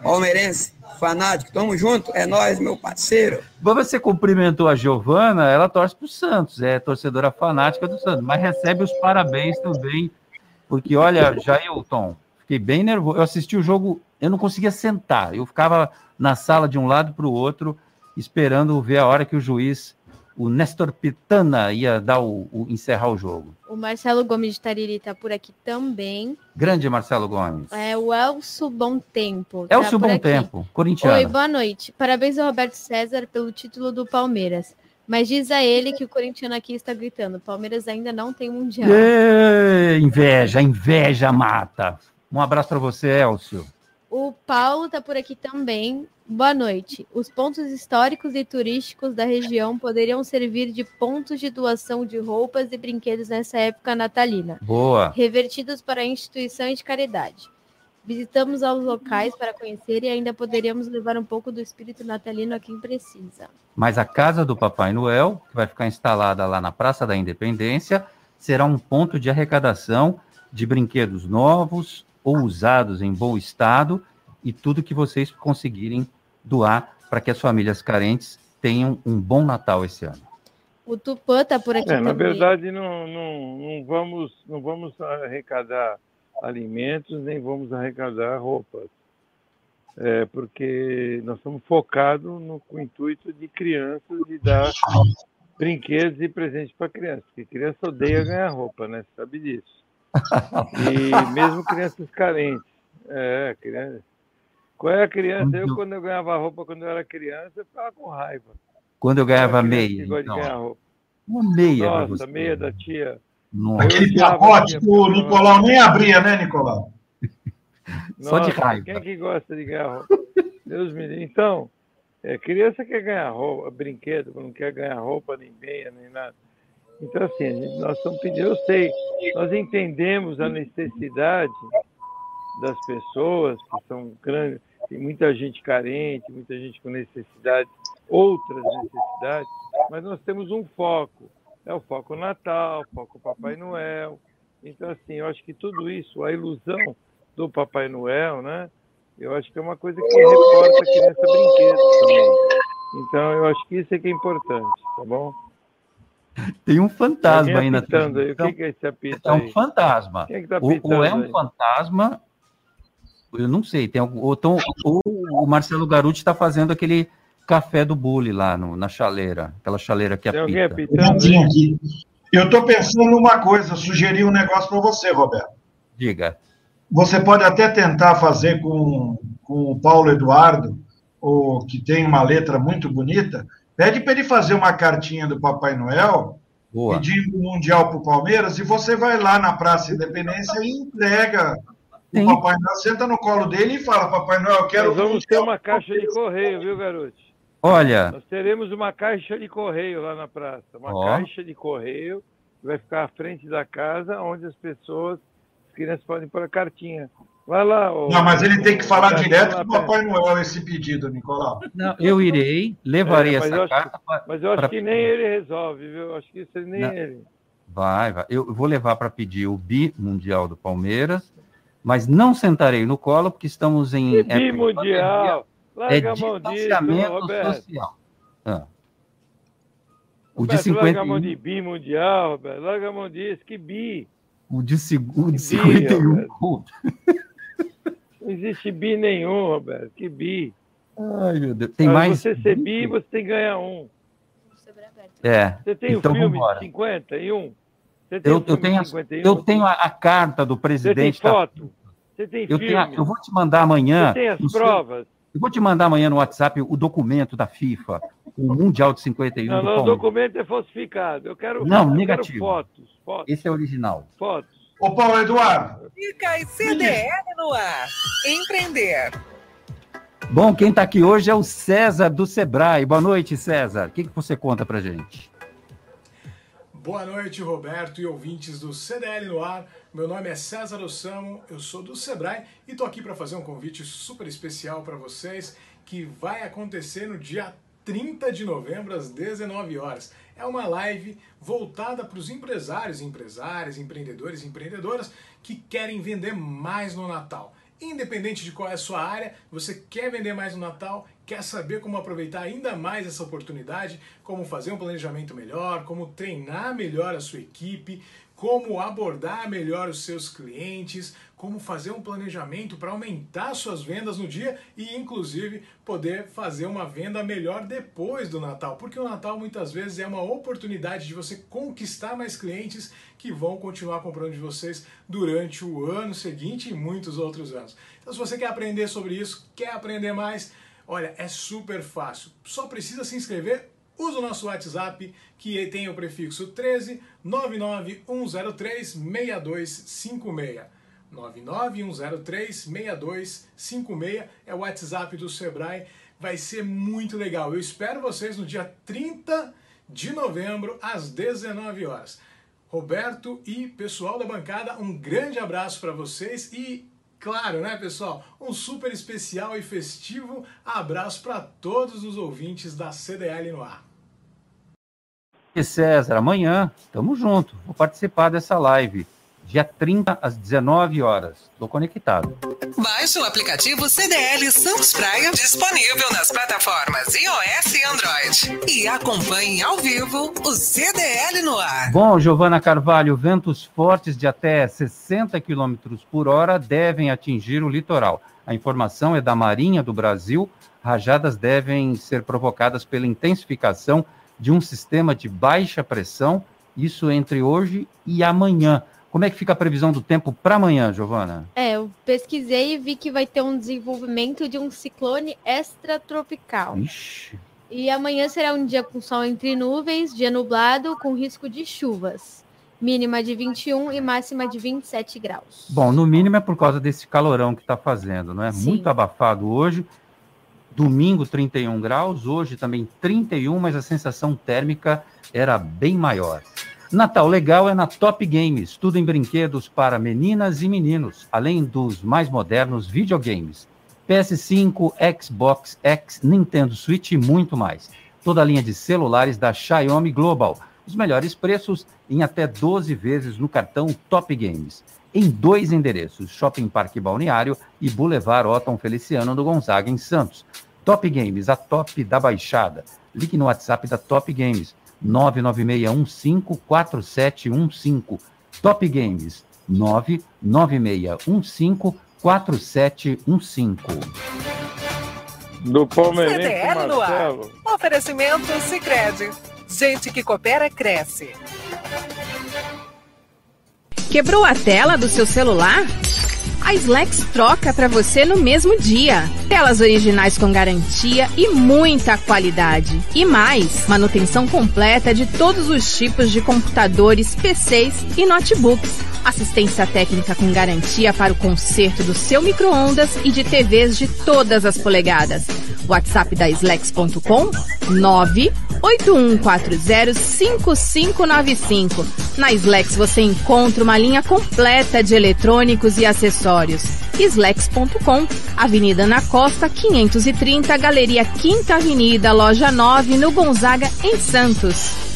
palmeirense, fanático. Tamo junto, é nós, meu parceiro. Você cumprimentou a Giovana, ela torce para o Santos, é torcedora fanática do Santos, mas recebe os parabéns também, porque olha, Jailton, fiquei bem nervoso. Eu assisti o jogo, eu não conseguia sentar, eu ficava na sala de um lado para o outro, esperando ver a hora que o juiz, o Nestor Pitana, ia dar o, o encerrar o jogo. O Marcelo Gomes de Tariri tá por aqui também. Grande Marcelo Gomes. É o Elcio Bom Tempo. Elcio tá por Bom. Tempo, corintiano. Oi, boa noite. Parabéns ao Roberto César pelo título do Palmeiras. Mas diz a ele que o corintiano aqui está gritando: Palmeiras ainda não tem mundial. Inveja, inveja mata. Um abraço para você, Elcio. O Paulo tá por aqui também. Boa noite. Os pontos históricos e turísticos da região poderiam servir de pontos de doação de roupas e brinquedos nessa época natalina, Boa. revertidos para instituições de caridade. Visitamos aos locais para conhecer e ainda poderíamos levar um pouco do espírito natalino a quem precisa. Mas a casa do Papai Noel, que vai ficar instalada lá na Praça da Independência, será um ponto de arrecadação de brinquedos novos ou usados em bom estado e tudo que vocês conseguirem doar para que as famílias carentes tenham um bom Natal esse ano. O Tupã tá por aqui É, na também. verdade, não, não, não, vamos, não vamos arrecadar alimentos, nem vamos arrecadar roupas. É, porque nós estamos focados no, com o intuito de crianças e dar brinquedos e presentes para crianças, porque criança odeia ganhar roupa, né? Você sabe disso. E mesmo crianças carentes. É, criança. Qual é a criança? Eu, quando eu ganhava roupa quando eu era criança, eu ficava com raiva. Quando eu ganhava meia, que gosta de então, ganhar roupa. uma meia Nossa, você. meia da tia. Nossa. Aquele pacote que o Nicolau nem abria, né, Nicolau? Só de raiva. Quem que gosta de ganhar roupa? Deus me livre. Então, é, criança quer ganhar roupa, brinquedo, não quer ganhar roupa, nem meia, nem nada. Então, assim, a gente- nós estamos pedindo, eu sei, nós entendemos a necessidade das pessoas que são grandes, tem muita gente carente, muita gente com necessidade, outras necessidades, mas nós temos um foco. É o foco Natal, o foco Papai Noel. Então, assim, eu acho que tudo isso, a ilusão do Papai Noel, né? Eu acho que é uma coisa que reporta a criança brinquedos também. Então, eu acho que isso é que é importante, tá bom? Tem um fantasma aí na apitando aí. O transmissão. que que é esse apito É um aí? fantasma. Quem é que tá ou, ou é um aí? fantasma, eu não sei, tem algum, ou, tão- ou o Marcelo Garuti está fazendo aquele café do bule lá no- na chaleira, aquela chaleira que Tem apita. Aqui. Eu estou pensando numa coisa, sugerir um negócio para você, Roberto. Diga. Você pode até tentar fazer com, com o Paulo Eduardo, o, que tem uma letra muito bonita. Pede para ele fazer uma cartinha do Papai Noel, Boa. pedindo o Mundial para o Palmeiras, e você vai lá na Praça Independência e entrega. O Papai Noel, senta no colo dele e fala, Papai Noel, eu quero Nós vamos ter uma caixa de Palmeiras." correio, viu, garoto? Olha, Nós teremos uma caixa de correio lá na praça. Uma Ó. caixa de correio que vai ficar à frente da casa, onde as pessoas, as crianças podem pôr a cartinha. Vai lá. ô- Não, mas ele tem que falar direto lá com o. Papai Noel esse pedido, Nicolau. não, eu irei, levarei É, essa carta. Mas eu acho pra- que nem ele resolve, viu? Eu acho que isso nem Não. ele. Vai, vai. Eu vou levar para pedir o bi mundial do Palmeiras, mas não sentarei no colo, porque estamos em. Que de bimundial! pandemia. É Larga a mão disso, distanciamento Roberto. social. Ah. O de Roberto, larga a mão 51, de bi mundial, Roberto. Larga a mão disso. Que bi. o de, o de Bi, 51. Roberto. Não existe bi nenhum, Roberto. Que bi. Ai, meu Deus. Tem Para mais. você ser bi, você tem que ganhar um. É. Você tem então o filme vambora. de 51? Você tem Eu, eu tenho, 51? eu tenho a, a carta do Você tem presidente. da- foto? Você tem eu, filme? tenho a- eu vou te mandar amanhã. Você tem as no seu- provas? eu vou te mandar amanhã no WhatsApp o documento da FIFA, o Mundial de 51 Não, não, o documento é falsificado. Eu quero, Não, eu negativo. quero fotos. Fotos. Esse é original. fotos. Ô, Paulo Eduardo, Dicas CDL no ar. Empreender. Bom, quem está aqui hoje é o César do Sebrae. Boa noite, César. O que, que você conta pra gente? Boa noite, Roberto e ouvintes do CDL no ar. Meu nome é César Ossamo, eu sou do Sebrae e estou aqui para fazer um convite super especial para vocês que vai acontecer no dia 30 de novembro às 19 horas. É uma live voltada para os empresários, empresárias, empreendedores e empreendedoras que querem vender mais no Natal. Independente de qual é a sua área, você quer vender mais no Natal, quer saber como aproveitar ainda mais essa oportunidade, como fazer um planejamento melhor, como treinar melhor a sua equipe, como abordar melhor os seus clientes, como fazer um planejamento para aumentar suas vendas no dia e, inclusive, poder fazer uma venda melhor depois do Natal, porque o Natal muitas vezes é uma oportunidade de você conquistar mais clientes que vão continuar comprando de vocês durante o ano seguinte e muitos outros anos. Então, se você quer aprender sobre isso, quer aprender mais, olha, é super fácil. Só precisa se inscrever Usa o nosso WhatsApp que tem o prefixo 13 99103 6256. 99103 6256 é o WhatsApp do Sebrae. Vai ser muito legal. Eu espero vocês no dia 30 de novembro às 19 horas. Roberto e pessoal da bancada, um grande abraço para vocês e claro, né, pessoal, um super especial e festivo abraço para todos os ouvintes da CDL no ar. E César, amanhã, estamos juntos. Vou participar dessa live. Dia 30 às 19 horas. Estou conectado. Baixe o aplicativo CDL Santos Praia, disponível nas plataformas iOS e Android. E acompanhe ao vivo o CDL no ar. Bom, Giovana Carvalho, ventos fortes de até 60 km por hora devem atingir o litoral. A informação é da Marinha do Brasil. Rajadas devem ser provocadas pela intensificação de um sistema de baixa pressão, isso entre hoje e amanhã. Como é que fica a previsão do tempo para amanhã, Giovana? É, eu pesquisei e vi que vai ter um desenvolvimento de um ciclone extratropical. Ixi. E amanhã será um dia com sol entre nuvens, dia nublado, com risco de chuvas. Mínima de 21 e máxima de 27 graus. Bom, no mínimo é por causa desse calorão que está fazendo, não é? Sim. Muito abafado hoje. Domingo 31 graus, hoje também 31, mas a sensação térmica era bem maior. Natal legal é na Top Games, tudo em brinquedos para meninas e meninos, além dos mais modernos videogames. PS5, Xbox X, Nintendo Switch e muito mais. Toda a linha de celulares da Xiaomi Global. Os melhores preços em até 12 vezes no cartão Top Games. Em dois endereços, Shopping Parque Balneário e Boulevard Otton Feliciano do Gonzaga, em Santos. Top Games, a top da baixada. Ligue no WhatsApp da Top Games, 996154715. Top Games, 996154715. Do Palmeirense CDL no ar. Marcelo. Oferecimento Sicredi. Gente que coopera cresce. Quebrou a tela do seu celular? A Slex troca para você no mesmo dia. Telas originais com garantia e muita qualidade. E mais, manutenção completa de todos os tipos de computadores, PCs e notebooks. Assistência técnica com garantia para o conserto do seu micro-ondas e de TVs de todas as polegadas. WhatsApp da Slex.com 981405595. Na Slex você encontra uma linha completa de eletrônicos e acessórios. Slex.com, Avenida Ana Costa, 530, Galeria Quinta Avenida, Loja 9, no Gonzaga, em Santos.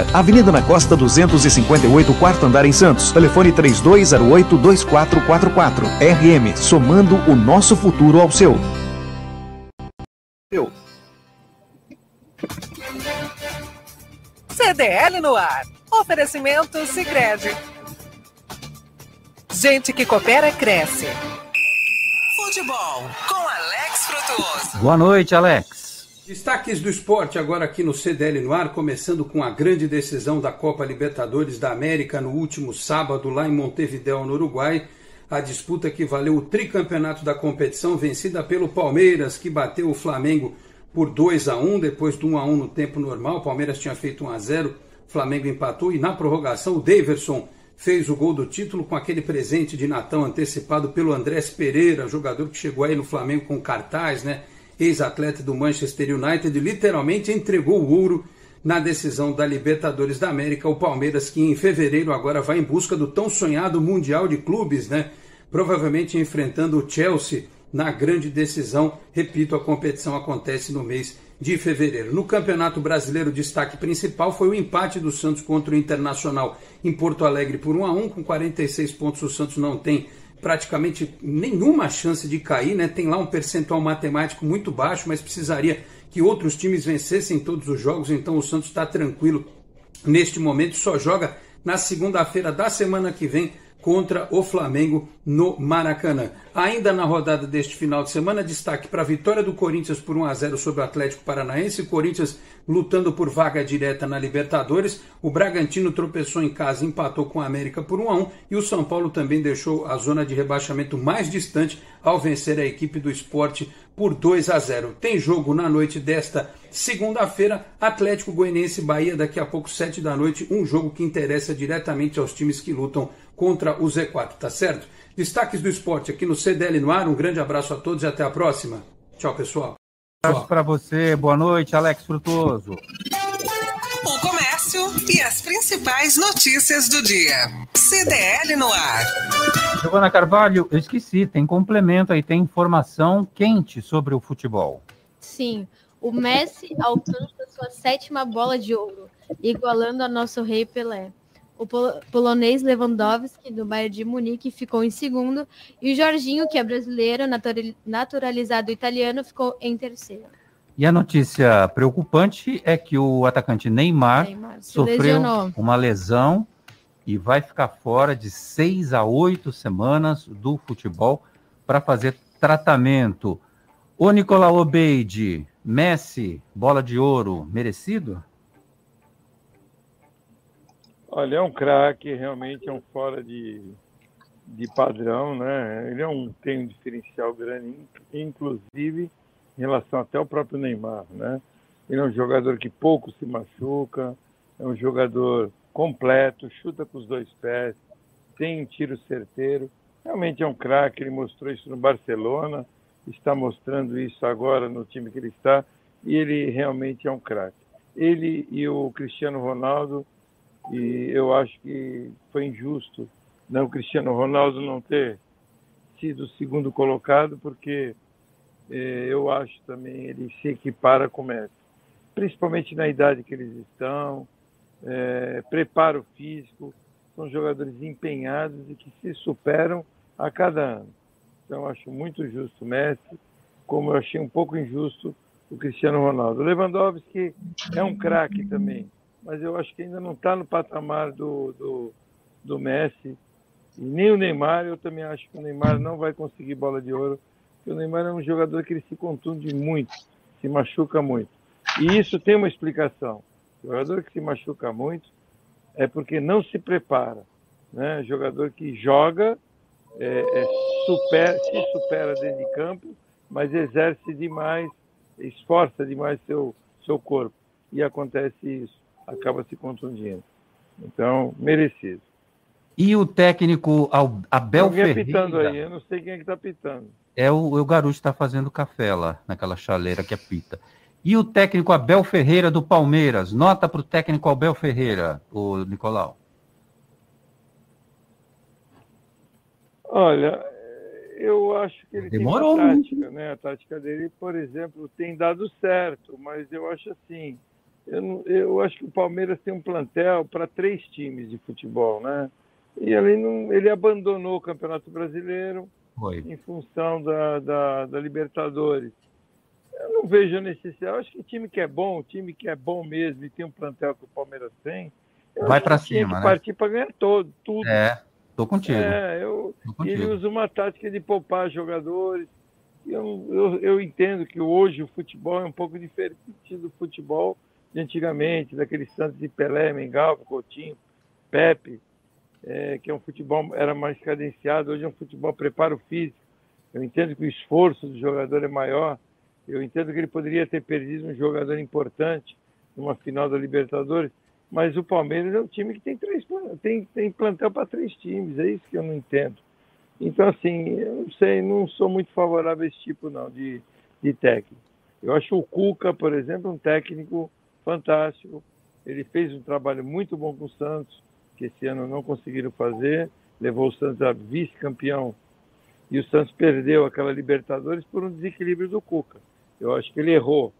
Avenida na Costa 258, quarto andar em Santos. Telefone 3208-2444. RM, somando o nosso futuro ao seu. Eu. CDL no ar. Oferecimento Sicredi. Gente que coopera cresce. Futebol com Alex Frutuoso. Boa noite, Alex. Destaques do esporte agora aqui no CDL no ar, começando com a grande decisão da Copa Libertadores da América no último sábado lá em Montevideo, no Uruguai. A disputa que valeu o tricampeonato da competição, vencida pelo Palmeiras, que bateu o Flamengo por 2 a 1 depois de 1 a 1 no tempo normal. O Palmeiras tinha feito 1 a 0, o Flamengo empatou e na prorrogação o Daverson fez o gol do título com aquele presente de Natal antecipado pelo Andrés Pereira, jogador que chegou aí no Flamengo com cartaz, né? Ex-atleta do Manchester United, literalmente entregou o ouro na decisão da Libertadores da América. O Palmeiras, que em fevereiro agora vai em busca do tão sonhado Mundial de Clubes, né? Provavelmente enfrentando o Chelsea na grande decisão. Repito, a competição acontece no mês de fevereiro. No Campeonato Brasileiro, o destaque principal foi o empate do Santos contra o Internacional em Porto Alegre por 1 a 1 com 46 pontos. O Santos não tem praticamente nenhuma chance de cair, né? Tem lá um percentual matemático muito baixo, mas precisaria que outros times vencessem todos os jogos, então o Santos está tranquilo neste momento, só joga na segunda-feira da semana que vem contra o Flamengo no Maracanã. Ainda na rodada deste final de semana, destaque para a vitória do Corinthians por 1 a 0 sobre o Atlético Paranaense. Corinthians lutando por vaga direta na Libertadores. O Bragantino tropeçou em casa, empatou com a América por 1 a 1 e o São Paulo também deixou a zona de rebaixamento mais distante ao vencer a equipe do Esporte por 2 a 0. Tem jogo na noite desta segunda-feira, Atlético Goianiense Bahia daqui a pouco 7 da noite, um jogo que interessa diretamente aos times que lutam contra o Z4, tá certo? Destaques do esporte aqui no CDL no ar. Um grande abraço a todos e até a próxima. Tchau, pessoal. Um abraço para você. Boa noite, Alex Frutuoso. O comércio e as principais notícias do dia. CDL no ar. Giovana Carvalho, eu esqueci, tem complemento aí, tem informação quente sobre o futebol. Sim, o Messi alcança sua sétima bola de ouro, igualando a nosso rei Pelé. O polonês Lewandowski, do Bayern de Munique, ficou em segundo. E o Jorginho, que é brasileiro, naturalizado italiano, ficou em terceiro. E a notícia preocupante é que o atacante Neymar, Neymar sofreu lesionou. uma lesão e vai ficar fora de seis a oito semanas do futebol para fazer tratamento. O Nicolau Obeide, Messi, bola de ouro, merecido? Olha, é um craque, realmente é um fora de, de padrão, né? Ele é um, tem um diferencial grande, inclusive em relação até ao próprio Neymar, né? Ele é um jogador que pouco se machuca, é um jogador completo, chuta com os dois pés, tem um tiro certeiro. Realmente é um craque, ele mostrou isso no Barcelona, está mostrando isso agora no time que ele está, e ele realmente é um craque. Ele e o Cristiano Ronaldo e eu acho que foi injusto não, o Cristiano Ronaldo não ter sido segundo colocado, porque eh, eu acho também ele se equipara com o Messi, principalmente na idade que eles estão, eh, preparo físico, são jogadores empenhados e que se superam a cada ano. Então, acho muito justo o Messi, como eu achei um pouco injusto o Cristiano Ronaldo. O Lewandowski é um craque também, mas eu acho que ainda não está no patamar do, do, do Messi. E nem o Neymar, eu também acho que o Neymar não vai conseguir bola de ouro, porque o Neymar é um jogador que ele se contunde muito, se machuca muito. E isso tem uma explicação. O jogador que se machuca muito é porque não se prepara. Né? Jogador que joga, é, é super, se supera dentro de campo, mas exerce demais, esforça demais seu, seu corpo. E acontece isso acaba se contundindo. Então, merecido. E o técnico Abel Alguém Ferreira... pitando aí, eu não sei quem é que está pitando. É o, o garoto está fazendo café lá, naquela chaleira que apita. E o técnico Abel Ferreira do Palmeiras. Nota para o técnico Abel Ferreira, o Nicolau. Olha, eu acho que ele Demorou tem uma tática, né? A tática dele, por exemplo, tem dado certo, mas eu acho assim, eu, eu acho que o Palmeiras tem um plantel para três times de futebol, né? E ele, não, ele abandonou o Campeonato Brasileiro Foi. em função da, da, da, Libertadores. Eu não vejo a necessidade. Eu acho que time que é bom, time que é bom mesmo e tem um plantel que o Palmeiras tem, vai para cima, né? partir para ganhar todo, tudo. É, tô contigo. É, eu, tô contigo. Ele usa uma tática de poupar jogadores, eu, eu, eu entendo que hoje o futebol é um pouco diferente do futebol de antigamente, daqueles Santos de Pelé, Mengalva, Coutinho, Pepe, é, que é um futebol era mais cadenciado, hoje é um futebol preparo físico. Eu entendo que o esforço do jogador é maior. Eu entendo que ele poderia ter perdido um jogador importante numa final da Libertadores, mas o Palmeiras é um time que tem três tem, tem plantel para três times, é isso que eu não entendo. Então, assim, eu não sei, não sou muito favorável a esse tipo não de, de técnico. Eu acho o Cuca, por exemplo, um técnico fantástico. Ele fez um trabalho muito bom com o Santos, que esse ano não conseguiram fazer, levou o Santos a vice-campeão e o Santos perdeu aquela Libertadores por um desequilíbrio do Cuca. Eu acho que ele errou,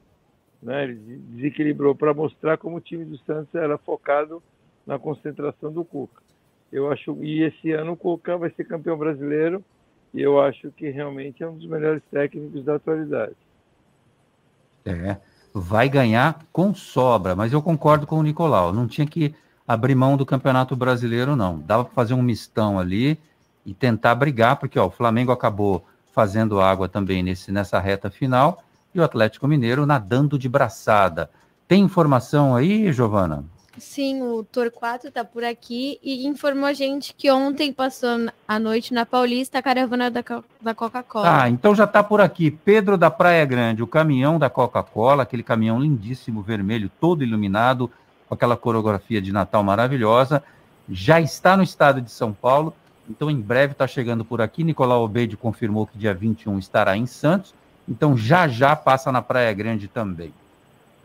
né? Ele desequilibrou para mostrar como o time do Santos era focado na concentração do Cuca. Eu acho e esse ano o Cuca vai ser campeão brasileiro e eu acho que realmente é um dos melhores técnicos da atualidade. É, vai ganhar com sobra, mas eu concordo com o Nicolau, não tinha que abrir mão do Campeonato Brasileiro, não. Dava para fazer um mistão ali e tentar brigar, porque ó, o Flamengo acabou fazendo água também nesse, nessa reta final e o Atlético Mineiro nadando de braçada. Tem informação aí, Giovana? Sim, o Torquato está por aqui e informou a gente que ontem passou a noite na Paulista a caravana da, da Coca-Cola. Ah, então já está por aqui. Pedro da Praia Grande, o caminhão da Coca-Cola, aquele caminhão lindíssimo, vermelho, todo iluminado, com aquela coreografia de Natal maravilhosa, já está no estado de São Paulo, então em breve está chegando por aqui. Nicolau Obeide confirmou que dia 21 estará em Santos, então já já passa na Praia Grande também.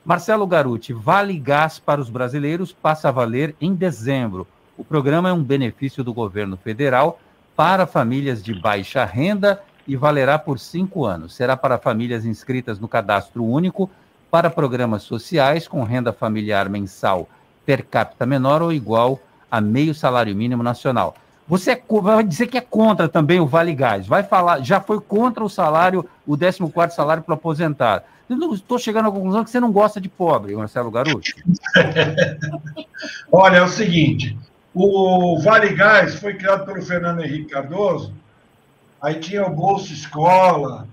Marcelo Garuti, Vale Gás para os brasileiros passa a valer em dezembro. O programa é um benefício do governo federal para famílias de baixa renda e valerá por cinco anos. Será para famílias inscritas no cadastro único para programas sociais com renda familiar mensal per capita menor ou igual a meio salário mínimo nacional. Você é, vai dizer que é contra também o Vale Gás, vai falar, já foi contra o salário, o 14 salário para o aposentado. Estou chegando à conclusão que você não gosta de pobre, Marcelo Garuti. Olha, é o seguinte, o Vale Gás foi criado pelo Fernando Henrique Cardoso, aí tinha o Bolsa Escola,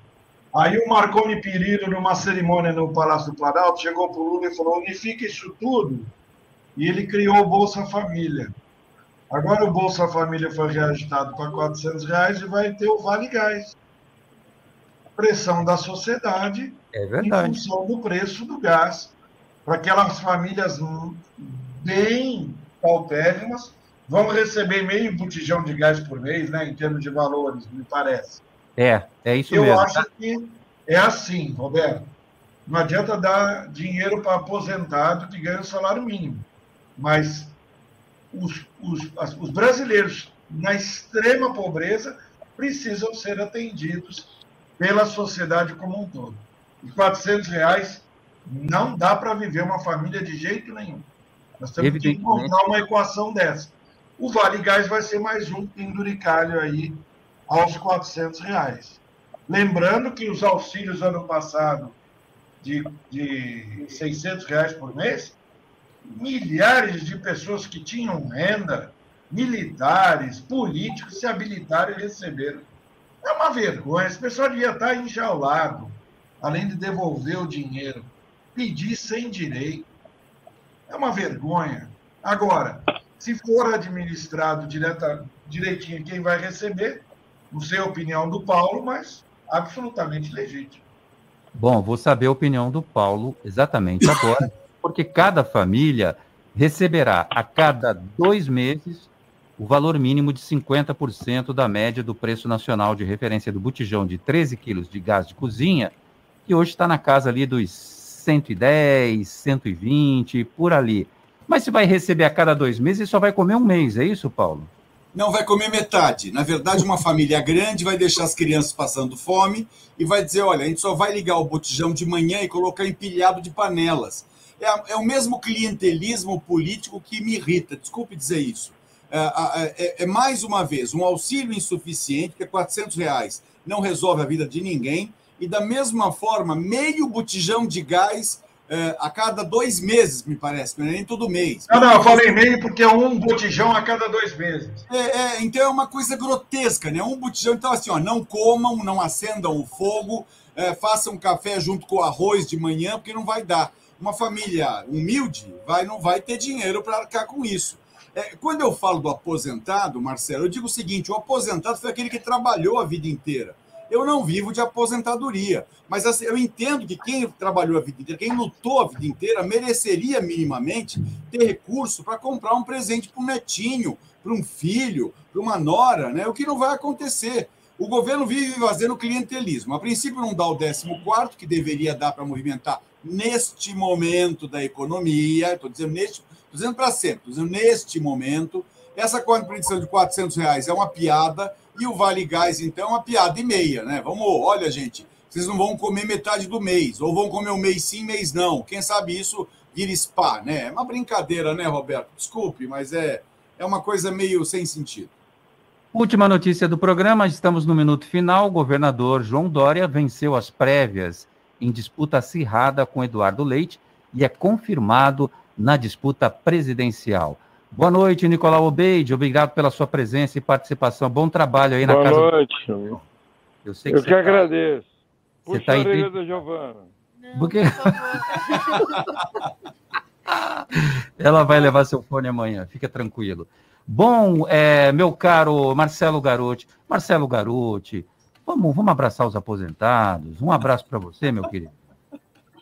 Aí o Marconi Perillo, numa cerimônia no Palácio do Planalto, chegou para o Lula e falou: unifica isso tudo. E ele criou o Bolsa Família. Agora o Bolsa Família foi reajustado para 400 reais e vai ter o Vale Gás. Pressão da sociedade é verdade. em função do preço do gás. Para aquelas famílias bem paupérrimas, vão receber meio botijão de gás por mês, né, em termos de valores, me parece. É, é isso eu mesmo. Eu acho que é assim, Roberto. Não adianta dar dinheiro para aposentado que ganha o salário mínimo. Mas os, os, os brasileiros na extrema pobreza precisam ser atendidos pela sociedade como um todo. E 400 reais não dá para viver uma família de jeito nenhum. Nós temos que encontrar uma equação dessa. O Vale Gás vai ser mais um penduricalho aí aos 400 reais. Lembrando que os auxílios ano passado de, de 600 reais por mês, milhares de pessoas que tinham renda, militares, políticos, se habilitaram e receberam. É uma vergonha. Esse pessoal devia estar enjaulado, além de devolver o dinheiro. Pedir sem direito. É uma vergonha. Agora, se for administrado direta, direitinho quem vai receber, não sei a opinião do Paulo, mas absolutamente legítimo. Bom, vou saber a opinião do Paulo exatamente agora, porque cada família receberá a cada dois meses o valor mínimo de 50% da média do preço nacional de referência do botijão de 13 quilos de gás de cozinha, que hoje está na casa ali dos 110, 120, por ali. Mas se vai receber a cada dois meses, só vai comer um mês, é isso, Paulo? não vai comer metade. Na verdade, uma família grande vai deixar as crianças passando fome e vai dizer: olha, a gente só vai ligar o botijão de manhã e colocar empilhado de panelas. É, é o mesmo clientelismo político que me irrita, desculpe dizer isso. É, é, é, mais uma vez um auxílio insuficiente, que é 400 reais, não resolve a vida de ninguém, e da mesma forma, meio botijão de gás é, a cada dois meses, me parece, não é nem todo mês. Não, não, eu falei meio porque é um botijão a cada dois meses. É, é, então é uma coisa grotesca, né? Um botijão, então assim, ó, não comam, não acendam o fogo, é, façam café junto com o arroz de manhã, porque não vai dar. Uma família humilde vai, não vai ter dinheiro para arcar com isso. É, quando eu falo do aposentado, Marcelo, eu digo o seguinte: o aposentado foi aquele que trabalhou a vida inteira. Eu não vivo de aposentadoria, mas assim, eu entendo que quem trabalhou a vida inteira, quem lutou a vida inteira, mereceria minimamente ter recurso para comprar um presente para um netinho, para um filho, para uma nora, né? O que não vai acontecer. O governo vive fazendo clientelismo. A princípio, não dá o 14, que deveria dar para movimentar neste momento da economia. Estou dizendo neste, estou dizendo para sempre, estou dizendo neste momento. Essa contribuição de 400 reais é uma piada e o Vale Gás, então, é uma piada e meia, né? Vamos, olha, gente, vocês não vão comer metade do mês, ou vão comer um mês sim, mês não. Quem sabe isso vira spa, né? É uma brincadeira, né, Roberto? Desculpe, mas é, é uma coisa meio sem sentido. Última notícia do programa, estamos no minuto final. O governador João Dória venceu as prévias em disputa acirrada com Eduardo Leite e é confirmado na disputa presidencial. Boa noite, Nicolau Obeide. Obrigado pela sua presença e participação. Bom trabalho aí na Boa casa. Boa noite. Do... Eu sei que, Eu que tá... agradeço. Você está aí. Orelha da Giovana. Porque... Ela vai levar seu fone amanhã, fica tranquilo. Bom, é, meu caro Marcelo Garotti, Marcelo Garotti, vamos, vamos abraçar os aposentados. Um abraço para você, meu querido.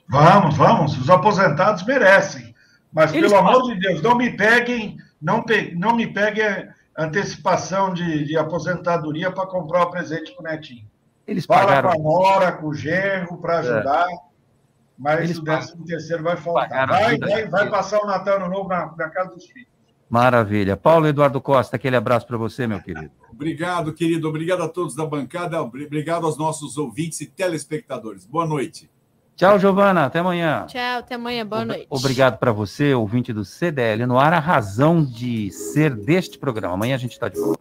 Vamos, vamos. Os aposentados merecem. Mas, Eles pelo amor de Deus, não me peguem, não, pe, não me peguem antecipação de, de aposentadoria para comprar o presente para o netinho. Eles Fala pagaram... com a Nora, com o genro, para ajudar. É. Mas Eles o décimo terceiro vai faltar. Vai, vai, vai, passar o Natal no Novo na, na casa dos filhos. Maravilha. Paulo Eduardo Costa, aquele abraço para você, meu querido. Obrigado, querido. Obrigado a todos da bancada. Obrigado aos nossos ouvintes e telespectadores. Boa noite. Tchau, Giovana. Até amanhã. Tchau, até amanhã. Boa noite. Obrigado para você, ouvinte do CDL no ar, a razão de ser deste programa. Amanhã a gente está de volta.